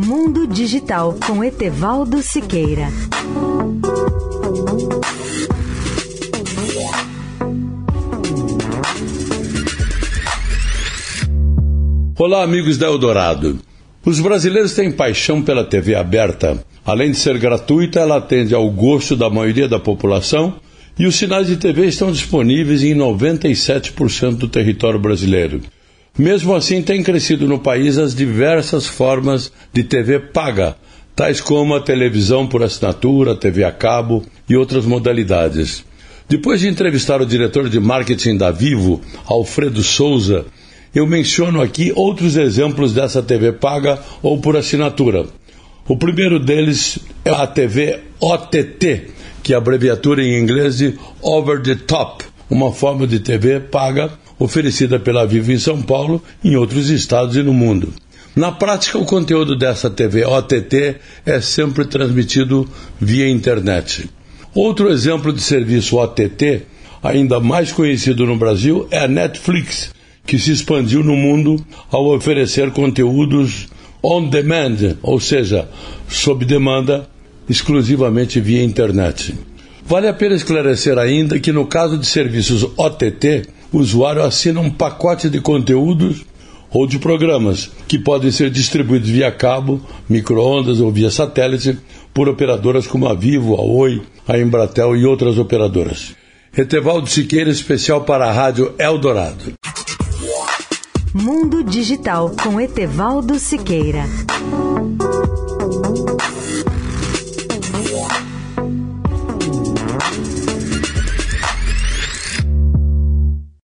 Mundo Digital com Etevaldo Siqueira. Olá, amigos da Eldorado. Os brasileiros têm paixão pela TV aberta. Além de ser gratuita, ela atende ao gosto da maioria da população e os sinais de TV estão disponíveis em 97% do território brasileiro. Mesmo assim, têm crescido no país as diversas formas de TV paga, tais como a televisão por assinatura, TV a cabo e outras modalidades. Depois de entrevistar o diretor de marketing da Vivo, Alfredo Souza, eu menciono aqui outros exemplos dessa TV paga ou por assinatura. O primeiro deles é a TV OTT, que é a abreviatura em inglês de Over the Top, uma forma de TV paga oferecida pela Vivo em São Paulo, em outros estados e no mundo. Na prática, o conteúdo dessa TV OTT é sempre transmitido via internet. Outro exemplo de serviço OTT, ainda mais conhecido no Brasil, é a Netflix, que se expandiu no mundo ao oferecer conteúdos on demand, ou seja, sob demanda, exclusivamente via internet. Vale a pena esclarecer ainda que no caso de serviços OTT, o usuário assina um pacote de conteúdos ou de programas que podem ser distribuídos via cabo, microondas ou via satélite por operadoras como a Vivo, a Oi, a Embratel e outras operadoras. Etevaldo Siqueira, especial para a Rádio Eldorado. Mundo Digital com Etevaldo Siqueira.